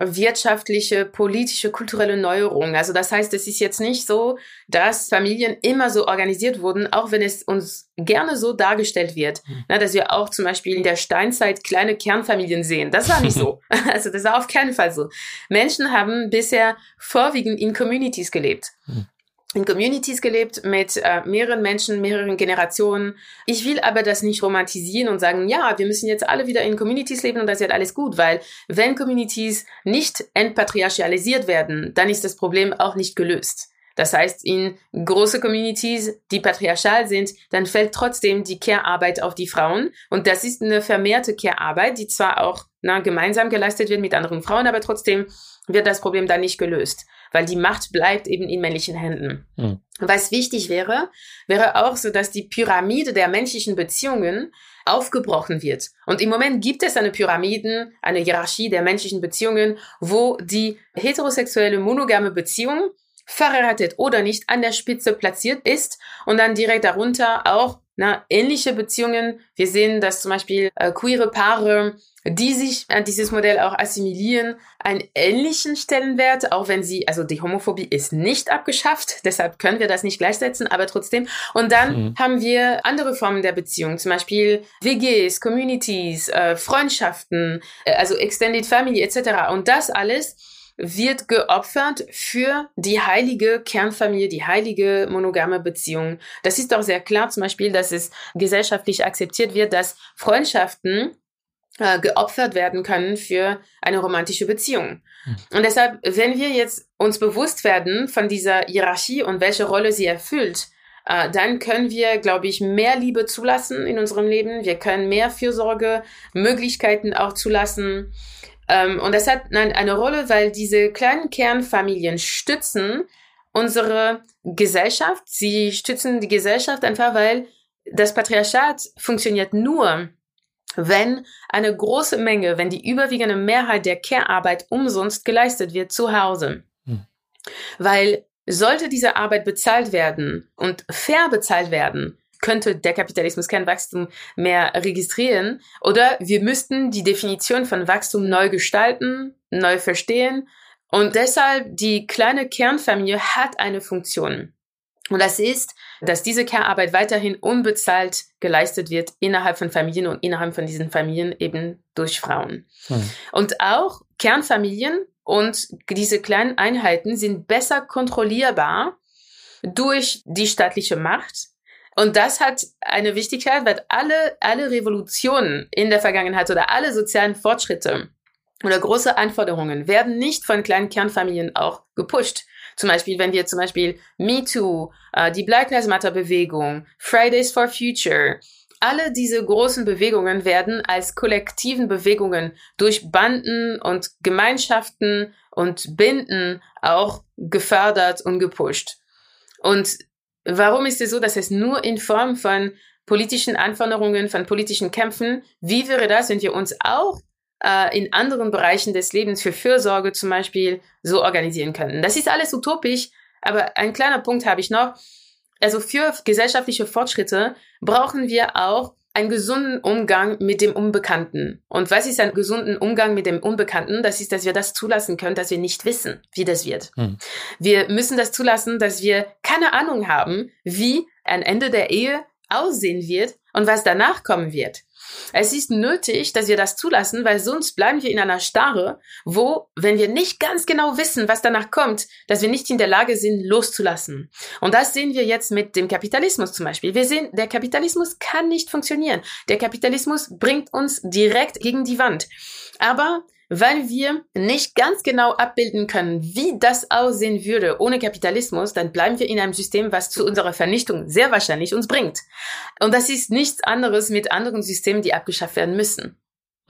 wirtschaftliche, politische, kulturelle Neuerung. Also das heißt, es ist jetzt nicht so, dass Familien immer so organisiert wurden, auch wenn es uns gerne so dargestellt wird, mhm. na, dass wir auch zum Beispiel in der Steinzeit kleine Kernfamilien sehen. Das war nicht so. also das war auf keinen Fall so. Menschen haben bisher vorwiegend in Communities gelebt. Mhm in Communities gelebt mit äh, mehreren Menschen, mehreren Generationen. Ich will aber das nicht romantisieren und sagen, ja, wir müssen jetzt alle wieder in Communities leben und das wird alles gut, weil wenn Communities nicht entpatriarchalisiert werden, dann ist das Problem auch nicht gelöst. Das heißt, in große Communities, die patriarchal sind, dann fällt trotzdem die Care-Arbeit auf die Frauen. Und das ist eine vermehrte Care-Arbeit, die zwar auch na, gemeinsam geleistet wird mit anderen Frauen, aber trotzdem wird das Problem dann nicht gelöst weil die Macht bleibt eben in männlichen Händen. Mhm. Was wichtig wäre, wäre auch so, dass die Pyramide der menschlichen Beziehungen aufgebrochen wird. Und im Moment gibt es eine Pyramiden, eine Hierarchie der menschlichen Beziehungen, wo die heterosexuelle monogame Beziehung verheiratet oder nicht, an der Spitze platziert ist und dann direkt darunter auch na, ähnliche Beziehungen. Wir sehen, dass zum Beispiel äh, queere Paare, die sich an dieses Modell auch assimilieren, einen ähnlichen Stellenwert, auch wenn sie, also die Homophobie ist nicht abgeschafft, deshalb können wir das nicht gleichsetzen, aber trotzdem. Und dann mhm. haben wir andere Formen der Beziehung, zum Beispiel WGs, Communities, äh, Freundschaften, äh, also Extended Family etc. Und das alles wird geopfert für die heilige Kernfamilie, die heilige monogame Beziehung. Das ist doch sehr klar, zum Beispiel, dass es gesellschaftlich akzeptiert wird, dass Freundschaften äh, geopfert werden können für eine romantische Beziehung. Mhm. Und deshalb, wenn wir jetzt uns bewusst werden von dieser Hierarchie und welche Rolle sie erfüllt, äh, dann können wir, glaube ich, mehr Liebe zulassen in unserem Leben. Wir können mehr Fürsorge, Möglichkeiten auch zulassen. Ähm, und das hat eine Rolle, weil diese kleinen Kernfamilien stützen unsere Gesellschaft. Sie stützen die Gesellschaft einfach, weil das Patriarchat funktioniert nur, wenn eine große Menge, wenn die überwiegende Mehrheit der Care-Arbeit umsonst geleistet wird zu Hause. Hm. Weil sollte diese Arbeit bezahlt werden und fair bezahlt werden, könnte der Kapitalismus kein Wachstum mehr registrieren. Oder wir müssten die Definition von Wachstum neu gestalten, neu verstehen. Und deshalb die kleine Kernfamilie hat eine Funktion. Und das ist, dass diese Care-Arbeit weiterhin unbezahlt geleistet wird innerhalb von Familien und innerhalb von diesen Familien eben durch Frauen. Hm. Und auch Kernfamilien und diese kleinen Einheiten sind besser kontrollierbar durch die staatliche Macht, und das hat eine Wichtigkeit, weil alle, alle Revolutionen in der Vergangenheit oder alle sozialen Fortschritte oder große Anforderungen werden nicht von kleinen Kernfamilien auch gepusht. Zum Beispiel, wenn wir zum Beispiel MeToo, äh, die Black Lives Matter Bewegung, Fridays for Future, alle diese großen Bewegungen werden als kollektiven Bewegungen durch Banden und Gemeinschaften und Binden auch gefördert und gepusht. Und Warum ist es so, dass es nur in Form von politischen Anforderungen, von politischen Kämpfen, wie wäre das, wenn wir uns auch äh, in anderen Bereichen des Lebens für Fürsorge zum Beispiel so organisieren könnten? Das ist alles utopisch, aber ein kleiner Punkt habe ich noch. Also für gesellschaftliche Fortschritte brauchen wir auch einen gesunden Umgang mit dem Unbekannten. Und was ist ein gesunden Umgang mit dem Unbekannten? Das ist, dass wir das zulassen können, dass wir nicht wissen, wie das wird. Hm. Wir müssen das zulassen, dass wir keine Ahnung haben, wie ein Ende der Ehe aussehen wird und was danach kommen wird. Es ist nötig, dass wir das zulassen, weil sonst bleiben wir in einer Starre, wo, wenn wir nicht ganz genau wissen, was danach kommt, dass wir nicht in der Lage sind, loszulassen. Und das sehen wir jetzt mit dem Kapitalismus zum Beispiel. Wir sehen, der Kapitalismus kann nicht funktionieren. Der Kapitalismus bringt uns direkt gegen die Wand. Aber weil wir nicht ganz genau abbilden können, wie das aussehen würde ohne Kapitalismus, dann bleiben wir in einem System, was zu unserer Vernichtung sehr wahrscheinlich uns bringt. Und das ist nichts anderes mit anderen Systemen, die abgeschafft werden müssen.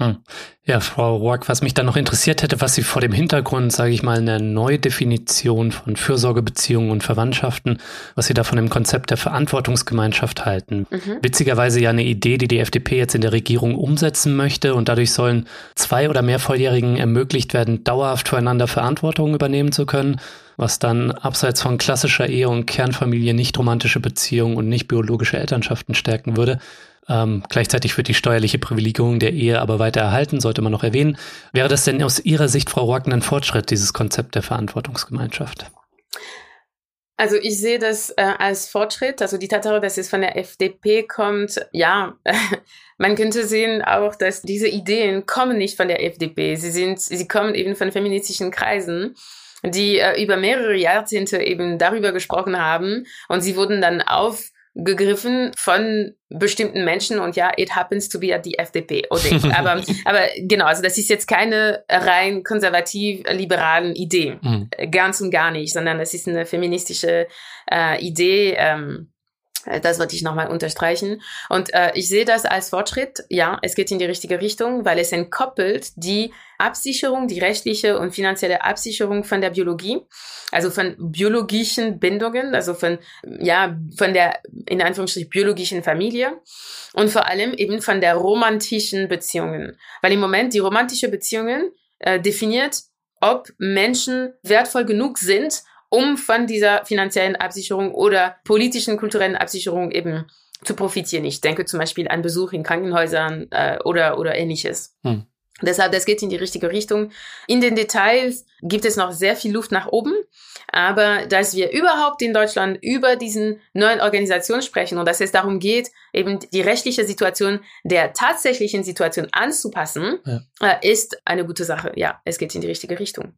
Hm. Ja, Frau Roark, was mich dann noch interessiert hätte, was Sie vor dem Hintergrund, sage ich mal, einer Neudefinition von Fürsorgebeziehungen und Verwandtschaften, was Sie da von dem Konzept der Verantwortungsgemeinschaft halten. Mhm. Witzigerweise ja eine Idee, die die FDP jetzt in der Regierung umsetzen möchte und dadurch sollen zwei oder mehr Volljährigen ermöglicht werden, dauerhaft füreinander Verantwortung übernehmen zu können, was dann abseits von klassischer Ehe und Kernfamilie nicht romantische Beziehungen und nicht biologische Elternschaften stärken würde. Ähm, gleichzeitig wird die steuerliche Privilegierung der Ehe aber weiter erhalten, sollte man noch erwähnen. Wäre das denn aus Ihrer Sicht, Frau Roacken, ein Fortschritt, dieses Konzept der Verantwortungsgemeinschaft? Also ich sehe das äh, als Fortschritt. Also die Tatsache, dass es von der FDP kommt, ja, man könnte sehen auch, dass diese Ideen kommen nicht von der FDP. Sie sind, sie kommen eben von feministischen Kreisen die äh, über mehrere Jahrzehnte eben darüber gesprochen haben und sie wurden dann auf gegriffen von bestimmten Menschen und ja, it happens to be at the FDP. aber, aber genau, also das ist jetzt keine rein konservativ-liberalen Idee. Mhm. Ganz und gar nicht, sondern das ist eine feministische äh, Idee. Ähm, äh, das wollte ich nochmal unterstreichen. Und äh, ich sehe das als Fortschritt. Ja, es geht in die richtige Richtung, weil es entkoppelt die Absicherung, die rechtliche und finanzielle Absicherung von der Biologie, also von biologischen Bindungen, also von, ja, von der, in Anführungsstrichen, biologischen Familie und vor allem eben von der romantischen Beziehungen. Weil im Moment die romantische Beziehungen äh, definiert, ob Menschen wertvoll genug sind, um von dieser finanziellen Absicherung oder politischen, kulturellen Absicherung eben zu profitieren. Ich denke zum Beispiel an Besuch in Krankenhäusern äh, oder, oder ähnliches. Hm. Deshalb, das geht in die richtige Richtung. In den Details gibt es noch sehr viel Luft nach oben. Aber dass wir überhaupt in Deutschland über diesen neuen Organisation sprechen und dass es darum geht, eben die rechtliche Situation der tatsächlichen Situation anzupassen, ja. äh, ist eine gute Sache. Ja, es geht in die richtige Richtung.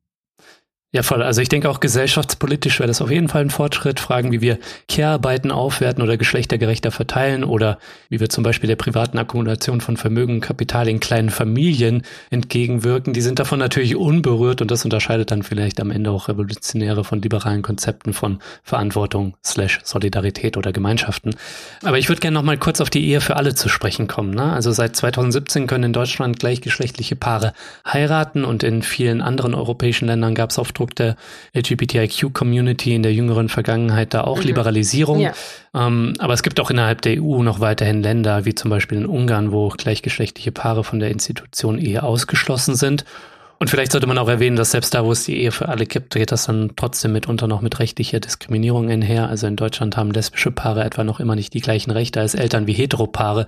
Ja, voll. Also ich denke auch gesellschaftspolitisch wäre das auf jeden Fall ein Fortschritt. Fragen, wie wir Care-Arbeiten aufwerten oder geschlechtergerechter verteilen oder wie wir zum Beispiel der privaten Akkumulation von Vermögen und Kapital in kleinen Familien entgegenwirken, die sind davon natürlich unberührt und das unterscheidet dann vielleicht am Ende auch Revolutionäre von liberalen Konzepten von Verantwortung slash Solidarität oder Gemeinschaften. Aber ich würde gerne noch mal kurz auf die Ehe für alle zu sprechen kommen. Ne? Also seit 2017 können in Deutschland gleichgeschlechtliche Paare heiraten und in vielen anderen europäischen Ländern gab es auf Ausdruck der LGBTIQ-Community in der jüngeren Vergangenheit da auch mhm. Liberalisierung. Ja. Ähm, aber es gibt auch innerhalb der EU noch weiterhin Länder, wie zum Beispiel in Ungarn, wo gleichgeschlechtliche Paare von der Institution Ehe ausgeschlossen sind. Und vielleicht sollte man auch erwähnen, dass selbst da, wo es die Ehe für alle gibt, geht das dann trotzdem mitunter noch mit rechtlicher Diskriminierung einher. Also in Deutschland haben lesbische Paare etwa noch immer nicht die gleichen Rechte als Eltern wie Heteropaare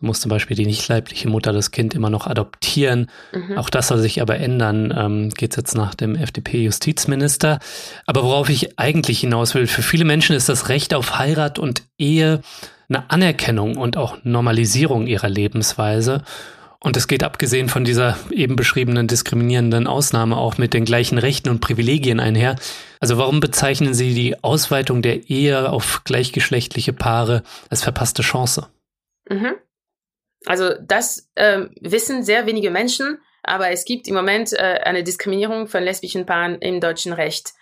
muss zum Beispiel die nicht leibliche Mutter das Kind immer noch adoptieren. Mhm. Auch das soll sich aber ändern, ähm, geht jetzt nach dem FDP-Justizminister. Aber worauf ich eigentlich hinaus will, für viele Menschen ist das Recht auf Heirat und Ehe eine Anerkennung und auch Normalisierung ihrer Lebensweise. Und es geht abgesehen von dieser eben beschriebenen diskriminierenden Ausnahme auch mit den gleichen Rechten und Privilegien einher. Also warum bezeichnen Sie die Ausweitung der Ehe auf gleichgeschlechtliche Paare als verpasste Chance? Mhm. Also das äh, wissen sehr wenige Menschen, aber es gibt im Moment äh, eine Diskriminierung von lesbischen Paaren im deutschen Recht.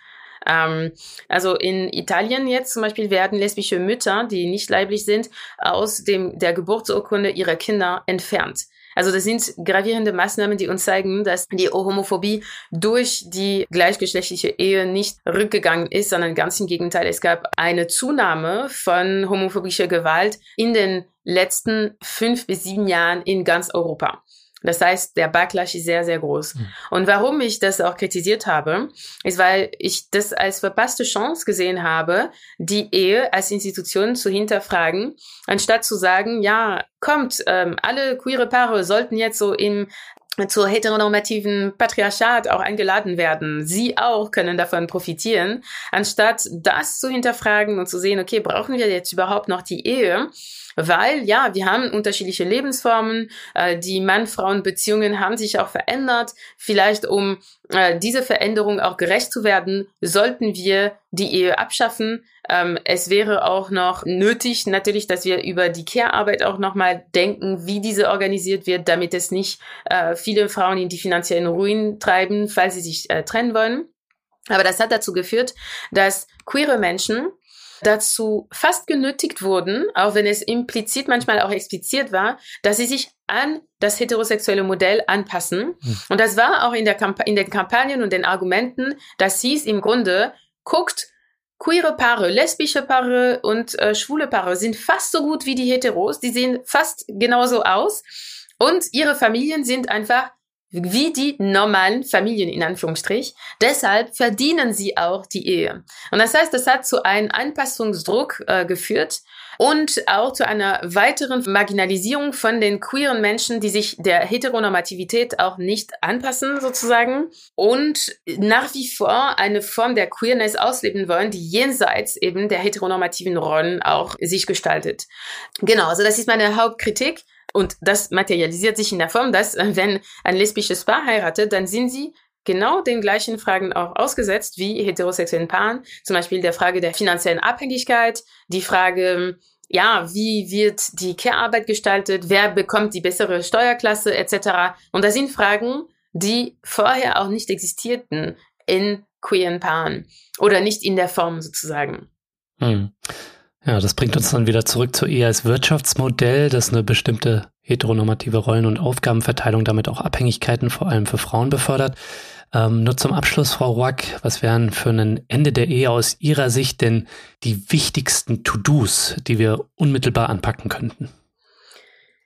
Ähm, also in Italien jetzt zum Beispiel werden lesbische Mütter, die nicht leiblich sind, aus dem, der Geburtsurkunde ihrer Kinder entfernt. Also das sind gravierende Maßnahmen, die uns zeigen, dass die Homophobie durch die gleichgeschlechtliche Ehe nicht rückgegangen ist, sondern ganz im Gegenteil. Es gab eine Zunahme von homophobischer Gewalt in den letzten fünf bis sieben Jahren in ganz Europa. Das heißt, der Backlash ist sehr, sehr groß. Mhm. Und warum ich das auch kritisiert habe, ist, weil ich das als verpasste Chance gesehen habe, die Ehe als Institution zu hinterfragen, anstatt zu sagen, ja, kommt, ähm, alle queere Paare sollten jetzt so im zur heteronormativen Patriarchat auch eingeladen werden. Sie auch können davon profitieren, anstatt das zu hinterfragen und zu sehen, okay, brauchen wir jetzt überhaupt noch die Ehe? weil ja, wir haben unterschiedliche Lebensformen, äh, die Mann-Frauen-Beziehungen haben sich auch verändert. Vielleicht um äh, diese Veränderung auch gerecht zu werden, sollten wir die Ehe abschaffen. Ähm, es wäre auch noch nötig, natürlich, dass wir über die Care-Arbeit auch nochmal denken, wie diese organisiert wird, damit es nicht äh, viele Frauen in die finanziellen Ruin treiben, falls sie sich äh, trennen wollen. Aber das hat dazu geführt, dass queere Menschen dazu fast genötigt wurden, auch wenn es implizit manchmal auch expliziert war, dass sie sich an das heterosexuelle Modell anpassen. Mhm. Und das war auch in, der Kamp in den Kampagnen und den Argumenten, das hieß im Grunde, guckt, queere Paare, lesbische Paare und äh, schwule Paare sind fast so gut wie die Heteros, die sehen fast genauso aus und ihre Familien sind einfach wie die normalen Familien in Anführungsstrich. Deshalb verdienen sie auch die Ehe. Und das heißt, das hat zu einem Anpassungsdruck äh, geführt und auch zu einer weiteren Marginalisierung von den queeren Menschen, die sich der Heteronormativität auch nicht anpassen sozusagen und nach wie vor eine Form der Queerness ausleben wollen, die jenseits eben der heteronormativen Rollen auch sich gestaltet. Genau, also das ist meine Hauptkritik. Und das materialisiert sich in der Form, dass äh, wenn ein lesbisches Paar heiratet, dann sind sie genau den gleichen Fragen auch ausgesetzt wie heterosexuellen Paaren. Zum Beispiel der Frage der finanziellen Abhängigkeit, die Frage, ja, wie wird die Care-Arbeit gestaltet, wer bekommt die bessere Steuerklasse etc. Und das sind Fragen, die vorher auch nicht existierten in queeren Paaren oder nicht in der Form sozusagen. Hm. Ja, das bringt uns dann wieder zurück zu eher als Wirtschaftsmodell, das eine bestimmte heteronormative Rollen- und Aufgabenverteilung, damit auch Abhängigkeiten vor allem für Frauen befördert. Ähm, nur zum Abschluss, Frau Ruack, was wären für ein Ende der Ehe aus Ihrer Sicht denn die wichtigsten To-Dos, die wir unmittelbar anpacken könnten?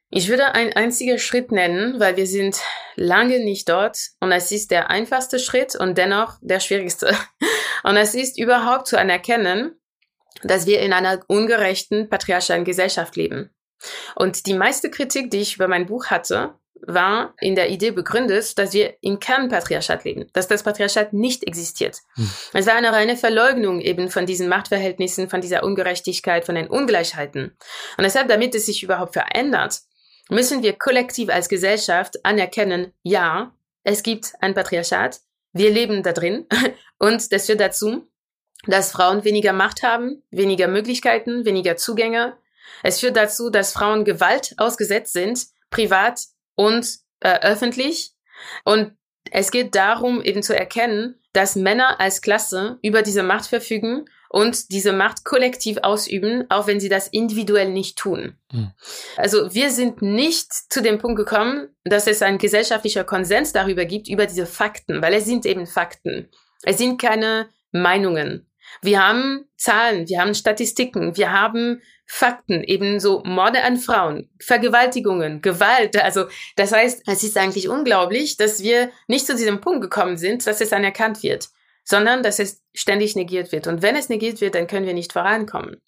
Ich würde einen einzigen Schritt nennen, weil wir sind lange nicht dort und es ist der einfachste Schritt und dennoch der schwierigste. Und es ist überhaupt zu anerkennen, dass wir in einer ungerechten patriarchalen Gesellschaft leben. Und die meiste Kritik, die ich über mein Buch hatte, war in der Idee begründet, dass wir im Kernpatriarchat leben, dass das Patriarchat nicht existiert. Hm. Es war eine reine Verleugnung eben von diesen Machtverhältnissen, von dieser Ungerechtigkeit, von den Ungleichheiten. Und deshalb, damit es sich überhaupt verändert, müssen wir kollektiv als Gesellschaft anerkennen, ja, es gibt ein Patriarchat, wir leben da drin und das führt dazu, dass Frauen weniger Macht haben, weniger Möglichkeiten, weniger Zugänge. Es führt dazu, dass Frauen Gewalt ausgesetzt sind, privat und äh, öffentlich. Und es geht darum, eben zu erkennen, dass Männer als Klasse über diese Macht verfügen und diese Macht kollektiv ausüben, auch wenn sie das individuell nicht tun. Mhm. Also wir sind nicht zu dem Punkt gekommen, dass es ein gesellschaftlicher Konsens darüber gibt, über diese Fakten, weil es sind eben Fakten. Es sind keine Meinungen. Wir haben Zahlen, wir haben Statistiken, wir haben Fakten, eben so Morde an Frauen, Vergewaltigungen, Gewalt. Also das heißt, es ist eigentlich unglaublich, dass wir nicht zu diesem Punkt gekommen sind, dass es anerkannt wird, sondern dass es ständig negiert wird. Und wenn es negiert wird, dann können wir nicht vorankommen.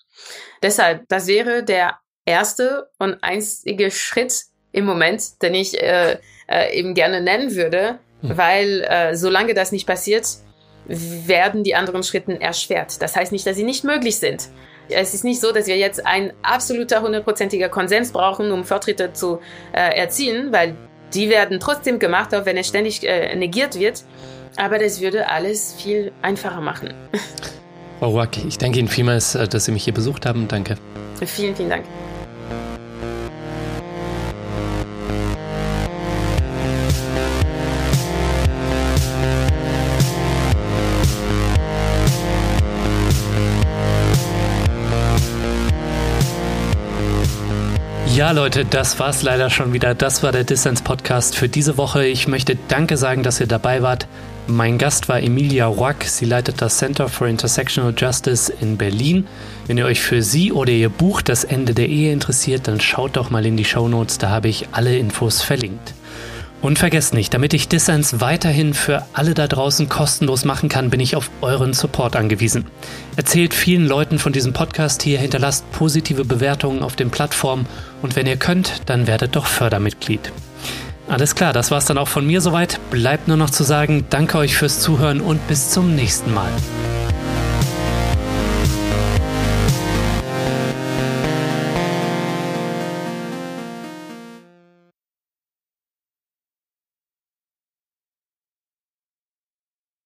Deshalb, das wäre der erste und einzige Schritt im Moment, den ich äh, äh, eben gerne nennen würde, hm. weil äh, solange das nicht passiert, werden die anderen Schritte erschwert. Das heißt nicht, dass sie nicht möglich sind. Es ist nicht so, dass wir jetzt ein absoluter hundertprozentiger Konsens brauchen, um Fortschritte zu äh, erzielen, weil die werden trotzdem gemacht, auch wenn es ständig äh, negiert wird. Aber das würde alles viel einfacher machen. Frau Ruack, ich danke Ihnen vielmals, äh, dass Sie mich hier besucht haben. Danke. Vielen, vielen Dank. Ja, Leute, das war's leider schon wieder. Das war der Distance Podcast für diese Woche. Ich möchte Danke sagen, dass ihr dabei wart. Mein Gast war Emilia Roack. Sie leitet das Center for Intersectional Justice in Berlin. Wenn ihr euch für sie oder ihr Buch Das Ende der Ehe interessiert, dann schaut doch mal in die Show Notes. Da habe ich alle Infos verlinkt. Und vergesst nicht, damit ich Dissens weiterhin für alle da draußen kostenlos machen kann, bin ich auf euren Support angewiesen. Erzählt vielen Leuten von diesem Podcast hier, hinterlasst positive Bewertungen auf den Plattformen und wenn ihr könnt, dann werdet doch Fördermitglied. Alles klar, das war's dann auch von mir soweit. Bleibt nur noch zu sagen, danke euch fürs Zuhören und bis zum nächsten Mal.